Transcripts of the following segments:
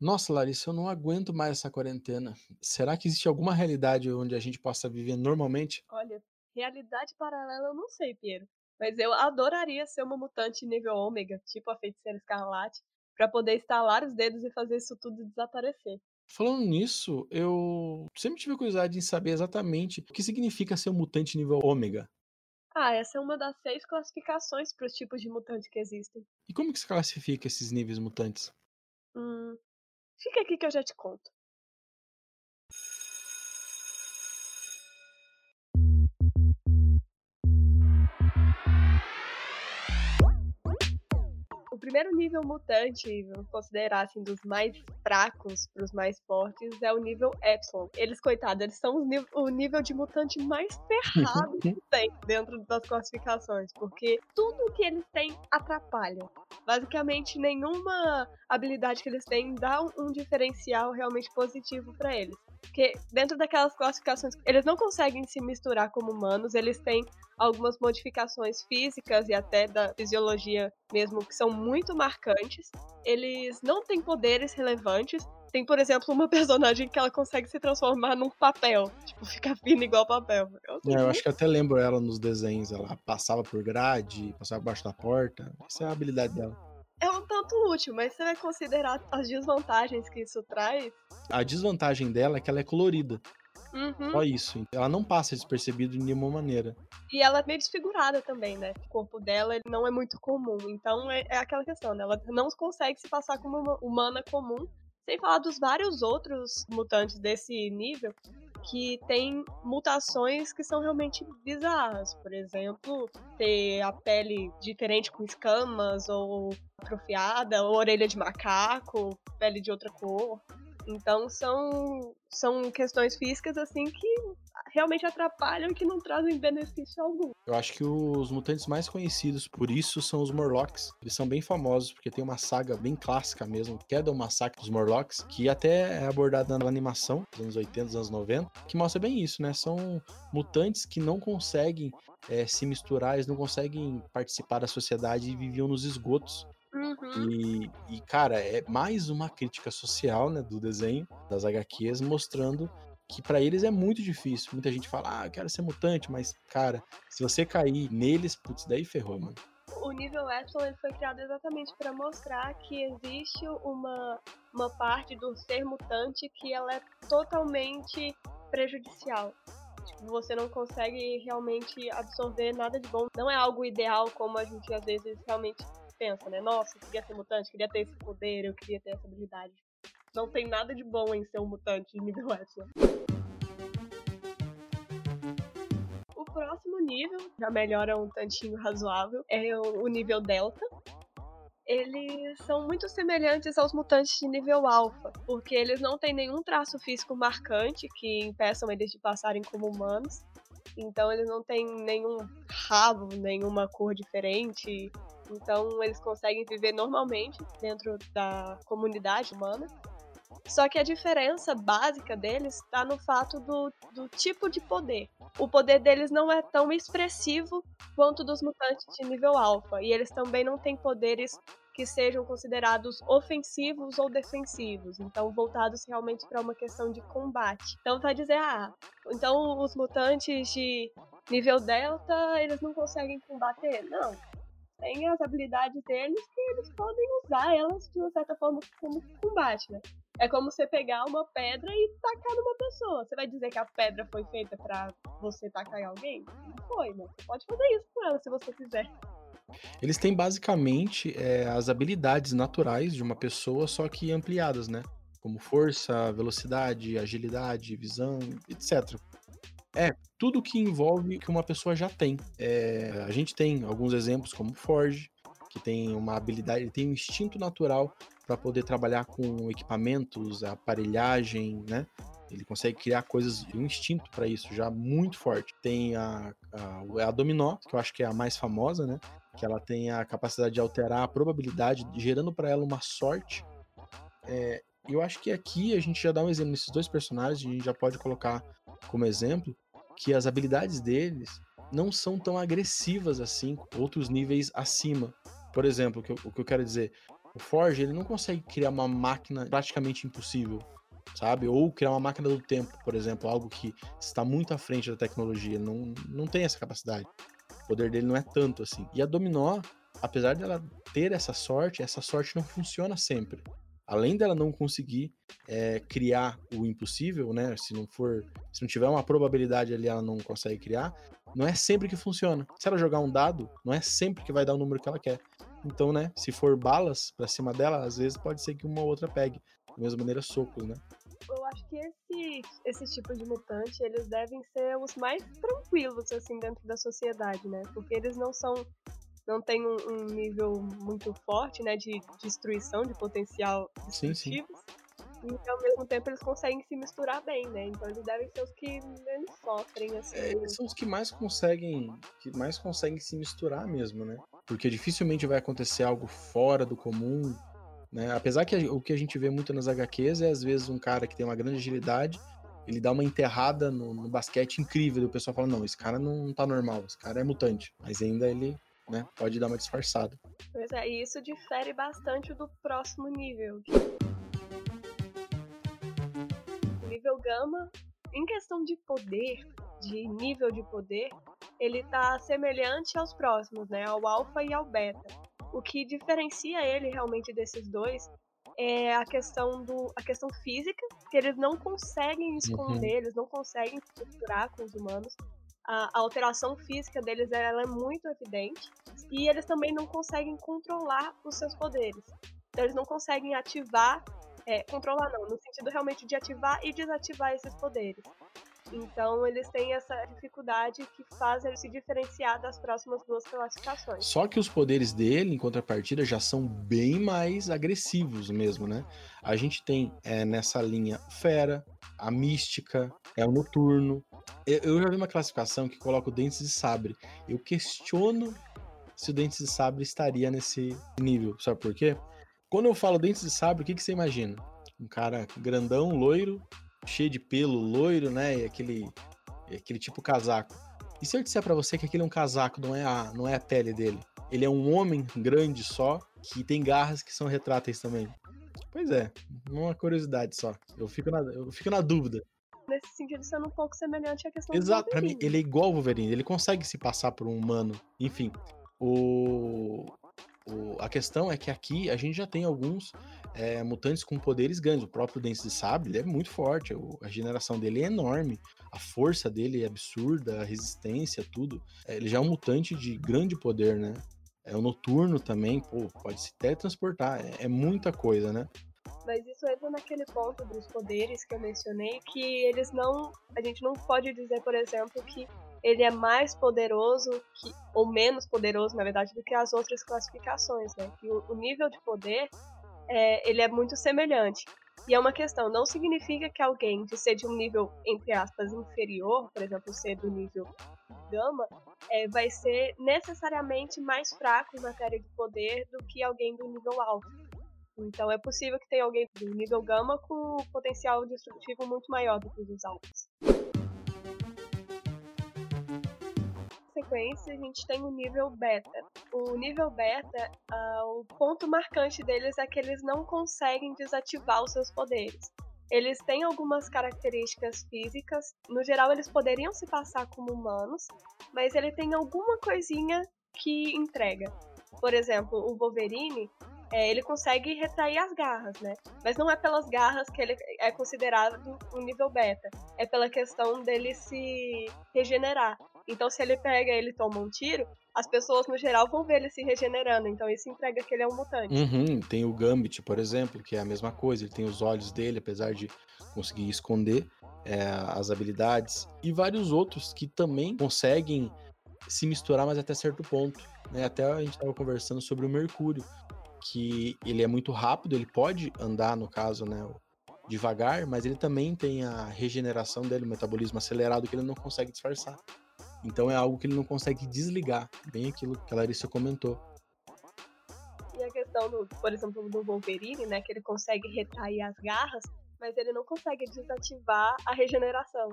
Nossa, Larissa, eu não aguento mais essa quarentena. Será que existe alguma realidade onde a gente possa viver normalmente? Olha, realidade paralela eu não sei, Piero. Mas eu adoraria ser uma mutante nível ômega, tipo a feiticeira escarlate, pra poder estalar os dedos e fazer isso tudo desaparecer. Falando nisso, eu sempre tive curiosidade em saber exatamente o que significa ser um mutante nível ômega. Ah, essa é uma das seis classificações para os tipos de mutante que existem. E como que se classifica esses níveis mutantes? Hum, fica aqui que eu já te conto. Primeiro nível mutante, vamos considerar assim, dos mais fracos para os mais fortes, é o nível Epsilon. Eles, coitados, eles são o nível de mutante mais ferrado que tem dentro das classificações, porque tudo que eles têm atrapalha. Basicamente, nenhuma habilidade que eles têm dá um, um diferencial realmente positivo para eles. Porque dentro daquelas classificações, eles não conseguem se misturar como humanos, eles têm algumas modificações físicas e até da fisiologia mesmo que são muito marcantes. Eles não têm poderes relevantes. Tem, por exemplo, uma personagem que ela consegue se transformar num papel. Tipo, ficar fina igual papel. Eu, é, eu acho que até lembro ela nos desenhos. Ela passava por grade, passava por baixo da porta. Essa é a habilidade dela. É um tanto útil, mas você vai considerar as desvantagens que isso traz? A desvantagem dela é que ela é colorida. Uhum. Só isso. Ela não passa despercebido de nenhuma maneira. E ela é meio desfigurada também, né? O corpo dela não é muito comum. Então é, é aquela questão, né? Ela não consegue se passar como uma humana comum. Sem falar dos vários outros mutantes desse nível que tem mutações que são realmente bizarras. Por exemplo, ter a pele diferente com escamas, ou atrofiada, ou orelha de macaco, pele de outra cor. Então são, são questões físicas assim que realmente atrapalham e que não trazem benefício algum. Eu acho que os mutantes mais conhecidos por isso são os Morlocks. Eles são bem famosos porque tem uma saga bem clássica mesmo, que é do massacre dos Morlocks, que até é abordada na animação dos anos 80, dos anos 90, que mostra bem isso, né? São mutantes que não conseguem é, se misturar, eles não conseguem participar da sociedade e viviam nos esgotos. Uhum. E, e, cara, é mais uma crítica social, né, do desenho, das HQs, mostrando que para eles é muito difícil. Muita gente fala, ah, eu quero ser mutante, mas, cara, se você cair neles, putz, daí ferrou, mano. O nível Epsilon ele foi criado exatamente para mostrar que existe uma, uma parte do ser mutante que ela é totalmente prejudicial. Tipo, você não consegue realmente absorver nada de bom. Não é algo ideal como a gente às vezes realmente pensa, né? Nossa, eu queria ser mutante, queria ter esse poder, eu queria ter essa habilidade. Não tem nada de bom em ser um mutante nível Epsilon. O próximo nível, já melhora um tantinho razoável, é o nível Delta. Eles são muito semelhantes aos mutantes de nível alfa, porque eles não têm nenhum traço físico marcante que impeçam eles de passarem como humanos. Então eles não têm nenhum rabo, nenhuma cor diferente, então eles conseguem viver normalmente dentro da comunidade humana. Só que a diferença básica deles está no fato do, do tipo de poder. O poder deles não é tão expressivo quanto dos mutantes de nível alfa. E eles também não têm poderes que sejam considerados ofensivos ou defensivos, então voltados realmente para uma questão de combate. Então vai dizer, ah, então os mutantes de nível delta, eles não conseguem combater? Não, tem as habilidades deles que eles podem usar elas de uma certa forma como combate, né? É como você pegar uma pedra e tacar numa pessoa. Você vai dizer que a pedra foi feita para você tacar em alguém? Não foi, né? Você pode fazer isso com ela se você quiser. Eles têm basicamente é, as habilidades naturais de uma pessoa, só que ampliadas, né? Como força, velocidade, agilidade, visão, etc. É, tudo que envolve que uma pessoa já tem. É, a gente tem alguns exemplos como Forge, que tem uma habilidade, ele tem um instinto natural para poder trabalhar com equipamentos, aparelhagem, né? Ele consegue criar coisas, um instinto para isso, já muito forte. Tem a, a, a Dominó, que eu acho que é a mais famosa, né? Que ela tem a capacidade de alterar a probabilidade, gerando para ela uma sorte. É, eu acho que aqui a gente já dá um exemplo nesses dois personagens, a gente já pode colocar como exemplo que as habilidades deles não são tão agressivas assim, outros níveis acima. Por exemplo, o que eu, o que eu quero dizer, O Forge, ele não consegue criar uma máquina praticamente impossível, sabe? Ou criar uma máquina do tempo, por exemplo, algo que está muito à frente da tecnologia. Não, não tem essa capacidade. O poder dele não é tanto assim. E a Dominó, apesar dela ter essa sorte, essa sorte não funciona sempre. Além dela não conseguir é, criar o impossível, né? Se não for, se não tiver uma probabilidade ali, ela não consegue criar. Não é sempre que funciona. Se ela jogar um dado, não é sempre que vai dar o número que ela quer. Então, né? Se for balas para cima dela, às vezes pode ser que uma ou outra pegue. Da mesma maneira, socos, né? Eu acho que esse, esse tipo de mutante, eles devem ser os mais tranquilos, assim, dentro da sociedade, né? Porque eles não são não tem um, um, nível muito forte, né, de destruição, de potencial destrutivo. Sim, sim. E ao mesmo tempo eles conseguem se misturar bem, né? Então eles devem ser os que menos sofrem, assim. É, eles são os que mais conseguem, que mais conseguem se misturar mesmo, né? Porque dificilmente vai acontecer algo fora do comum, né? Apesar que o que a gente vê muito nas HQs é às vezes um cara que tem uma grande agilidade, ele dá uma enterrada no, no basquete incrível, e o pessoal fala, não, esse cara não tá normal, esse cara é mutante. Mas ainda ele né? Pode dar uma disfarçada. Pois é, e isso difere bastante do próximo nível. O nível Gama, em questão de poder, de nível de poder, ele tá semelhante aos próximos, né? Ao Alpha e ao Beta. O que diferencia ele realmente desses dois é a questão do a questão física, que eles não conseguem esconder, uhum. eles não conseguem se misturar com os humanos a, a alteração física deles ela é muito evidente e eles também não conseguem controlar os seus poderes. Então, eles não conseguem ativar, é, controlar não, no sentido realmente de ativar e desativar esses poderes. Então eles têm essa dificuldade que faz ele se diferenciar das próximas duas classificações. Só que os poderes dele, em contrapartida, já são bem mais agressivos mesmo, né? A gente tem é, nessa linha Fera, a Mística, é o Noturno. Eu já vi uma classificação que coloca o Dentes de Sabre. Eu questiono se o Dentes de Sabre estaria nesse nível. Sabe por quê? Quando eu falo Dentes de Sabre, o que, que você imagina? Um cara grandão, loiro, cheio de pelo, loiro, né? E aquele, aquele tipo casaco. E se eu disser para você que aquele é um casaco, não é, a, não é a pele dele? Ele é um homem grande só, que tem garras que são retráteis também. Pois é, uma curiosidade só. Eu fico na, eu fico na dúvida. Nesse sentido, sendo um pouco semelhante à questão Exato, pra mim, ele é igual o Wolverine, ele consegue se passar por um humano. Enfim, o, o, a questão é que aqui a gente já tem alguns é, mutantes com poderes grandes. O próprio Dente de Sabre ele é muito forte, a regeneração dele é enorme, a força dele é absurda, a resistência, tudo. É, ele já é um mutante de grande poder, né? É o noturno também, pô, pode se teletransportar, é, é muita coisa, né? Mas isso entra naquele ponto dos poderes que eu mencionei, que eles não. A gente não pode dizer, por exemplo, que ele é mais poderoso que, ou menos poderoso, na verdade, do que as outras classificações, né? Que o, o nível de poder é, ele é muito semelhante. E é uma questão, não significa que alguém de ser de um nível, entre aspas, inferior, por exemplo, ser do nível gama, é, vai ser necessariamente mais fraco em matéria de poder do que alguém do nível alto. Então é possível que tenha alguém do nível gama com potencial destrutivo muito maior do que os altos. sequência, a gente tem o nível beta. O nível beta, uh, o ponto marcante deles é que eles não conseguem desativar os seus poderes. Eles têm algumas características físicas, no geral eles poderiam se passar como humanos, mas ele tem alguma coisinha que entrega. Por exemplo, o Wolverine, é, ele consegue retrair as garras, né? Mas não é pelas garras que ele é considerado um nível beta. É pela questão dele se regenerar. Então, se ele pega ele toma um tiro, as pessoas no geral vão ver ele se regenerando. Então, isso entrega que ele é um mutante. Uhum, tem o Gambit, por exemplo, que é a mesma coisa. Ele tem os olhos dele, apesar de conseguir esconder é, as habilidades. E vários outros que também conseguem se misturar, mas até certo ponto. Né? Até a gente estava conversando sobre o Mercúrio, que ele é muito rápido, ele pode andar, no caso, né? Devagar, mas ele também tem a regeneração dele, o metabolismo acelerado que ele não consegue disfarçar. Então é algo que ele não consegue desligar, bem aquilo que a Larissa comentou. E a questão, do, por exemplo, do Wolverine, né, que ele consegue retrair as garras, mas ele não consegue desativar a regeneração.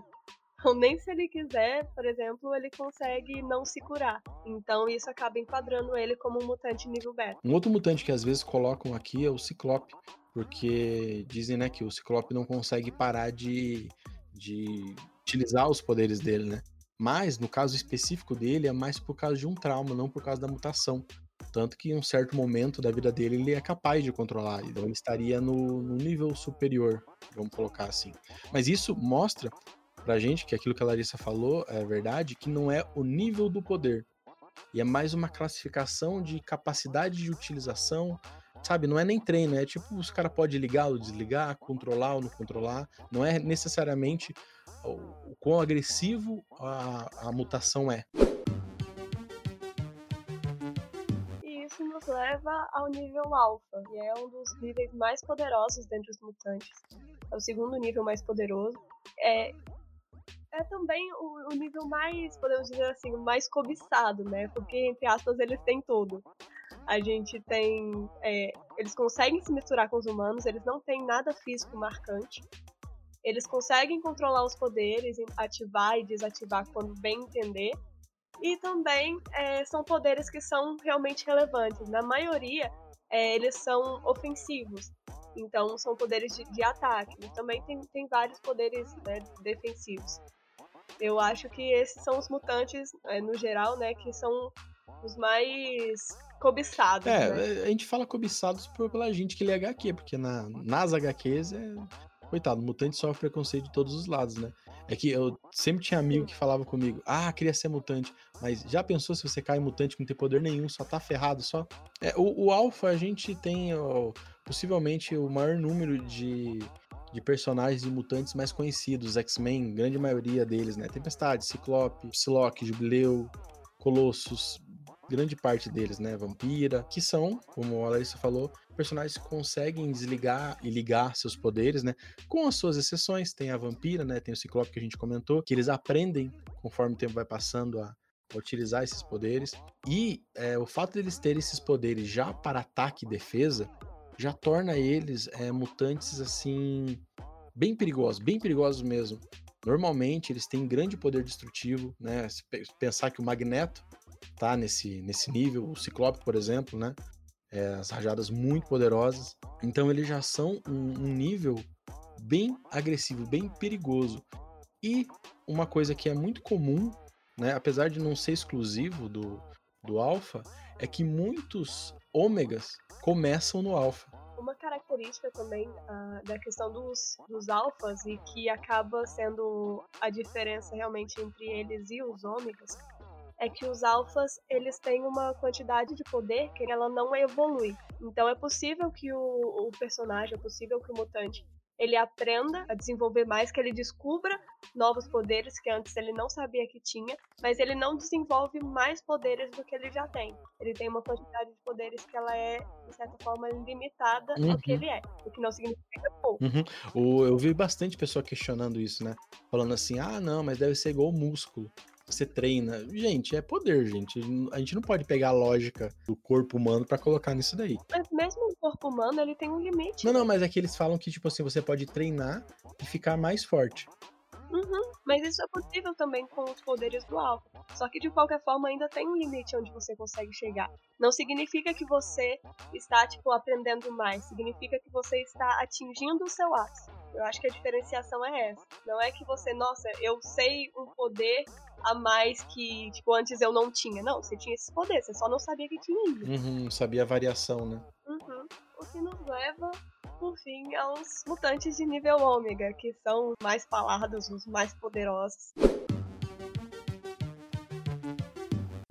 Então, nem se ele quiser, por exemplo, ele consegue não se curar. Então, isso acaba enquadrando ele como um mutante nível beta. Um outro mutante que às vezes colocam aqui é o Ciclope, porque dizem né, que o Ciclope não consegue parar de, de utilizar os poderes dele, né? Mas, no caso específico dele, é mais por causa de um trauma, não por causa da mutação. Tanto que em um certo momento da vida dele ele é capaz de controlar, então ele estaria no, no nível superior, vamos colocar assim. Mas isso mostra pra gente que aquilo que a Larissa falou é verdade, que não é o nível do poder. E é mais uma classificação de capacidade de utilização, sabe? Não é nem treino, é tipo, os cara pode ligar ou desligar, controlar ou não controlar. Não é necessariamente o, quão agressivo a, a mutação é. Isso nos leva ao nível alfa, que é um dos níveis mais poderosos dentre os mutantes. É o segundo nível mais poderoso. É, é também o, o, nível mais, podemos dizer assim, mais cobiçado, né? Porque, entre aspas, eles têm tudo. A gente tem. É, eles conseguem se misturar com os humanos, eles não têm nada físico marcante. Eles conseguem controlar os poderes, ativar e desativar quando bem entender. E também é, são poderes que são realmente relevantes. Na maioria, é, eles são ofensivos. Então, são poderes de, de ataque. E também tem, tem vários poderes né, defensivos. Eu acho que esses são os mutantes, é, no geral, né, que são os mais cobiçados. É, né? a gente fala cobiçados por, pela gente que lê HQ, porque na, nas HQs é. Coitado, mutante sofre preconceito de todos os lados, né? É que eu sempre tinha amigo que falava comigo, ah, queria ser mutante, mas já pensou se você cai mutante não tem poder nenhum, só tá ferrado, só? É, o, o Alpha a gente tem ó, possivelmente o maior número de de personagens e mutantes mais conhecidos, X-Men, grande maioria deles, né? Tempestade, Ciclope, Psylocke, Jubileu, Colossus, grande parte deles, né? Vampira, que são, como a Larissa falou, personagens que conseguem desligar e ligar seus poderes, né? Com as suas exceções, tem a Vampira, né? Tem o Ciclope que a gente comentou, que eles aprendem conforme o tempo vai passando a, utilizar esses poderes. E é, o fato deles terem esses poderes já para ataque e defesa já torna eles é, mutantes assim bem perigosos, bem perigosos mesmo. Normalmente eles têm grande poder destrutivo, né? Se pensar que o Magneto tá nesse, nesse nível, o Ciclope, por exemplo, né? É, as rajadas muito poderosas. Então eles já são um, um nível bem agressivo, bem perigoso. E uma coisa que é muito comum, né? Apesar de não ser exclusivo do, do Alpha, é que muitos ômegas começam no alfa. Uma característica também uh, da questão dos, dos alfas e que acaba sendo a diferença realmente entre eles e os ômegas é que os alfas eles têm uma quantidade de poder que ela não evolui. Então é possível que o, o personagem, é possível que o mutante ele aprenda a desenvolver mais, que ele descubra novos poderes que antes ele não sabia que tinha, mas ele não desenvolve mais poderes do que ele já tem. Ele tem uma quantidade de poderes que ela é, de certa forma, limitada uhum. ao que ele é, o que não significa pouco. Uhum. O, eu vi bastante pessoa questionando isso, né? Falando assim, ah, não, mas deve ser igual músculo você treina. Gente, é poder, gente. A gente não pode pegar a lógica do corpo humano para colocar nisso daí. Mas mesmo o corpo humano, ele tem um limite. Não, não, mas é que eles falam que, tipo assim, você pode treinar e ficar mais forte. Uhum, mas isso é possível também com os poderes do alvo. Só que de qualquer forma ainda tem um limite onde você consegue chegar. Não significa que você está, tipo, aprendendo mais. Significa que você está atingindo o seu ápice. Eu acho que a diferenciação é essa. Não é que você, nossa, eu sei um poder a mais que, tipo, antes eu não tinha. Não, você tinha esse poder, você só não sabia que tinha ainda. Uhum, sabia a variação, né? Uhum. O que nos leva, por fim, aos mutantes de nível ômega, que são os mais falados, os mais poderosos.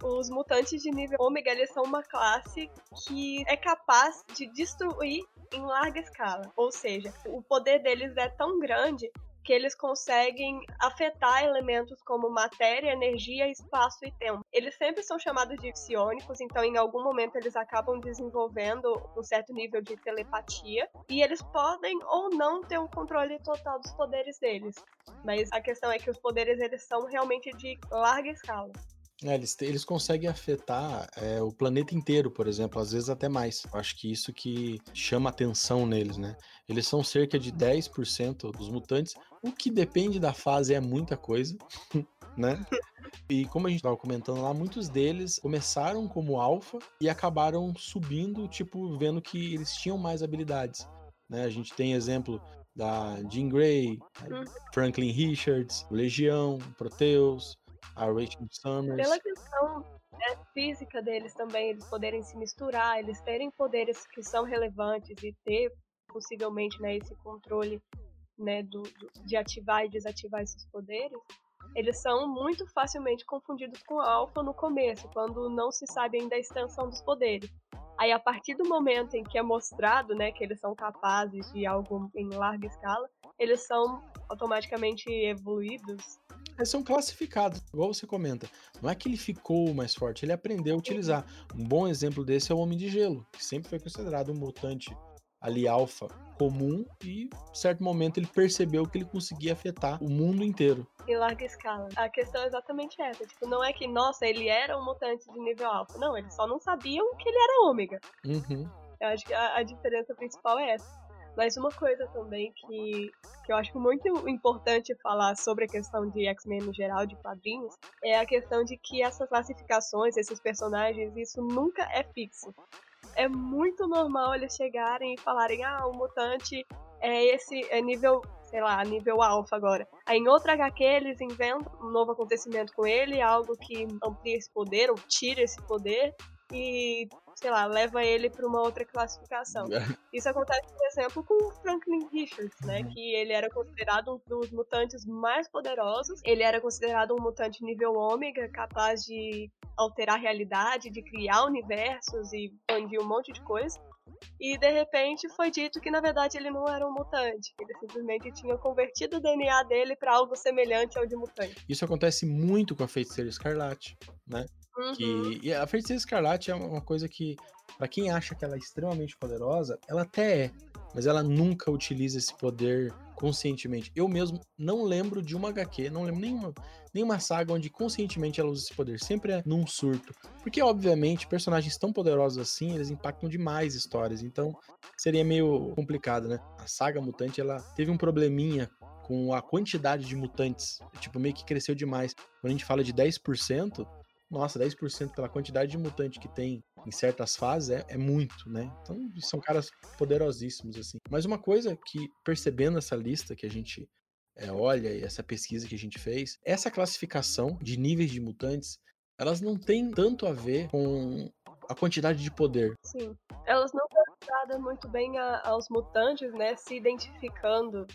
Os mutantes de nível ômega, eles são uma classe que é capaz de destruir em larga escala. Ou seja, o poder deles é tão grande que eles conseguem afetar elementos como matéria, energia, espaço e tempo. Eles sempre são chamados de psionicos, então em algum momento eles acabam desenvolvendo um certo nível de telepatia e eles podem ou não ter um controle total dos poderes deles. Mas a questão é que os poderes eles são realmente de larga escala. É, eles, eles conseguem afetar é, o planeta inteiro, por exemplo, às vezes até mais. Eu acho que isso que chama atenção neles, né? Eles são cerca de 10% dos mutantes, o que depende da fase é muita coisa, né? E como a gente estava comentando lá, muitos deles começaram como alfa e acabaram subindo, tipo, vendo que eles tinham mais habilidades. Né? A gente tem exemplo da Jean Grey, hum. Franklin Richards, Legião, Proteus, a Rachel Summers. Pela questão né, física deles também, eles poderem se misturar, eles terem poderes que são relevantes e ter possivelmente né, esse controle né, do, do, de ativar e desativar esses poderes, eles são muito facilmente confundidos com alfa no começo, quando não se sabe ainda a extensão dos poderes. Aí, a partir do momento em que é mostrado né, que eles são capazes de algo em larga escala, eles são automaticamente evoluídos. Eles são classificados, igual você comenta. Não é que ele ficou mais forte, ele aprendeu a utilizar. Um bom exemplo desse é o Homem de Gelo, que sempre foi considerado um mutante ali alfa comum e, em certo momento, ele percebeu que ele conseguia afetar o mundo inteiro. Em larga escala. A questão é exatamente essa. Tipo, não é que, nossa, ele era um mutante de nível alfa. Não, eles só não sabiam que ele era ômega. Uhum. Eu acho que a, a diferença principal é essa. Mas uma coisa também que, que eu acho muito importante falar sobre a questão de X-Men no geral, de quadrinhos, é a questão de que essas classificações, esses personagens, isso nunca é fixo é muito normal eles chegarem e falarem: ah, o mutante é esse, é nível, sei lá, nível alfa agora. Aí em outra HQ eles inventam um novo acontecimento com ele, algo que amplia esse poder ou tira esse poder e sei lá, leva ele para uma outra classificação. Isso acontece, por exemplo, com o Franklin Richards, né? Uhum. Que ele era considerado um dos mutantes mais poderosos. Ele era considerado um mutante nível ômega, capaz de alterar a realidade, de criar universos e expandir um monte de coisa. E de repente foi dito que na verdade ele não era um mutante. Ele simplesmente tinha convertido o DNA dele para algo semelhante ao de mutante. Isso acontece muito com a feiticeira escarlate, né? Uhum. Que, e a feiticeira escarlate é uma coisa que, para quem acha que ela é extremamente poderosa, ela até é, mas ela nunca utiliza esse poder conscientemente. Eu mesmo não lembro de uma HQ, não lembro nenhuma, nenhuma saga onde conscientemente ela usa esse poder. Sempre é num surto. Porque, obviamente, personagens tão poderosos assim, eles impactam demais histórias. Então, seria meio complicado, né? A saga mutante, ela teve um probleminha com a quantidade de mutantes. Tipo, meio que cresceu demais. Quando a gente fala de 10%, nossa, 10% pela quantidade de mutante que tem em certas fases é, é, muito, né? Então, são caras poderosíssimos, assim. Mas uma coisa que, percebendo essa lista que a gente é, olha e essa pesquisa que a gente fez, essa classificação de níveis de mutantes, elas não têm tanto a ver com a quantidade de poder. Sim. Elas não estão muito bem a, aos mutantes, né? Se identificando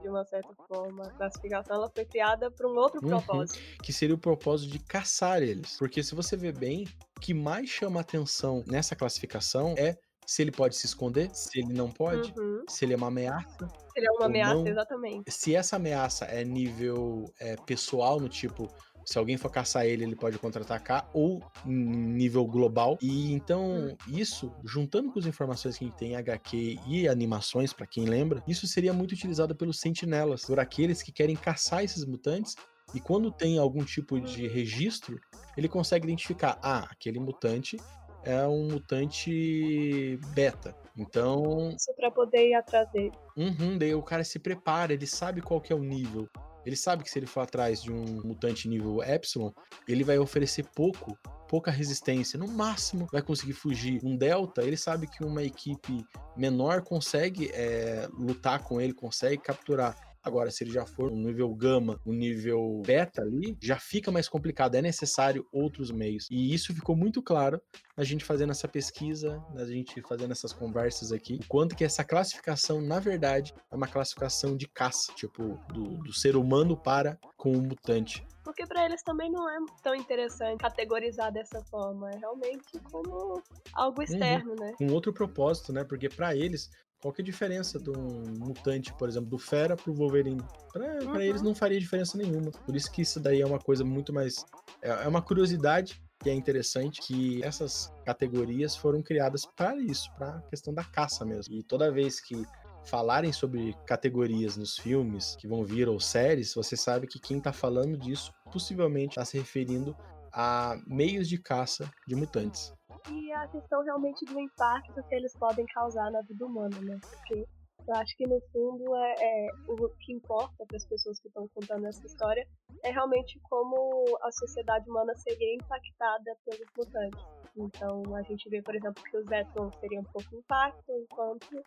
de uma certa forma. A classificação ela foi criada para um outro uhum, propósito. Que seria o propósito de caçar eles. Porque se você vê bem, o que mais chama atenção nessa classificação é se ele pode se esconder, se ele não pode, uhum. se ele é uma ameaça. Se ele é uma ameaça, não. exatamente. Se essa ameaça é nível é, pessoal, no tipo, se alguém for caçar ele, ele pode contra-atacar, ou nível global. E então, isso, juntando com as informações que a gente tem em HQ e animações, para quem lembra, isso seria muito utilizado pelos sentinelas, por aqueles que querem caçar esses mutantes e quando tem algum tipo de registro, ele consegue identificar, ah, aquele mutante é um mutante beta. Então. Isso para poder ir atrás dele. Uhum, daí o cara se prepara, ele sabe qual que é o nível. Ele sabe que se ele for atrás de um mutante nível Epsilon, ele vai oferecer pouco, pouca resistência. No máximo, vai conseguir fugir. Um Delta, ele sabe que uma equipe menor consegue é, lutar com ele, consegue capturar. Agora, se ele já for no nível gama, no nível beta ali, já fica mais complicado. É necessário outros meios. E isso ficou muito claro a gente fazendo essa pesquisa, a gente fazendo essas conversas aqui, o quanto que essa classificação, na verdade, é uma classificação de caça, tipo, do, do ser humano para com o mutante. Porque para eles também não é tão interessante categorizar dessa forma, é realmente como algo uhum. externo, uhum. né? Um outro propósito, né? Porque para eles qual que é a diferença de um mutante, por exemplo, do Fera pro Wolverine? Pra, uhum. eles não faria diferença nenhuma. Por isso que isso daí é uma coisa muito mais. É, é uma curiosidade que é interessante que essas categorias foram criadas para isso, para a questão da caça mesmo. E toda vez que falarem sobre categorias nos filmes que vão vir ou séries, você sabe que quem está falando disso possivelmente está se referindo a meios de caça de mutantes. E a questão realmente do impacto que eles podem causar na vida humana, né? Porque eu acho que no fundo é, é o que importa para as pessoas que estão contando essa história é realmente como a sociedade humana seria impactada pelos mutantes. Então a gente vê, por exemplo, que os Zetrons teriam pouco impacto, enquanto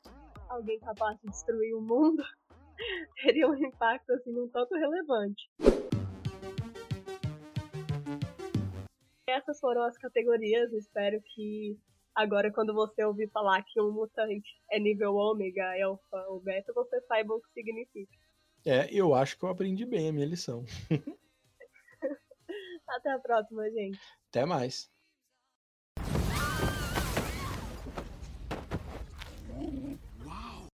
alguém capaz de destruir o mundo teria um impacto assim um tanto relevante. Essas foram as categorias, espero que Agora, quando você ouvir falar que um mutante é nível ômega, alfa ou beta, você saiba o que significa. É, eu acho que eu aprendi bem a minha lição. Até a próxima, gente. Até mais.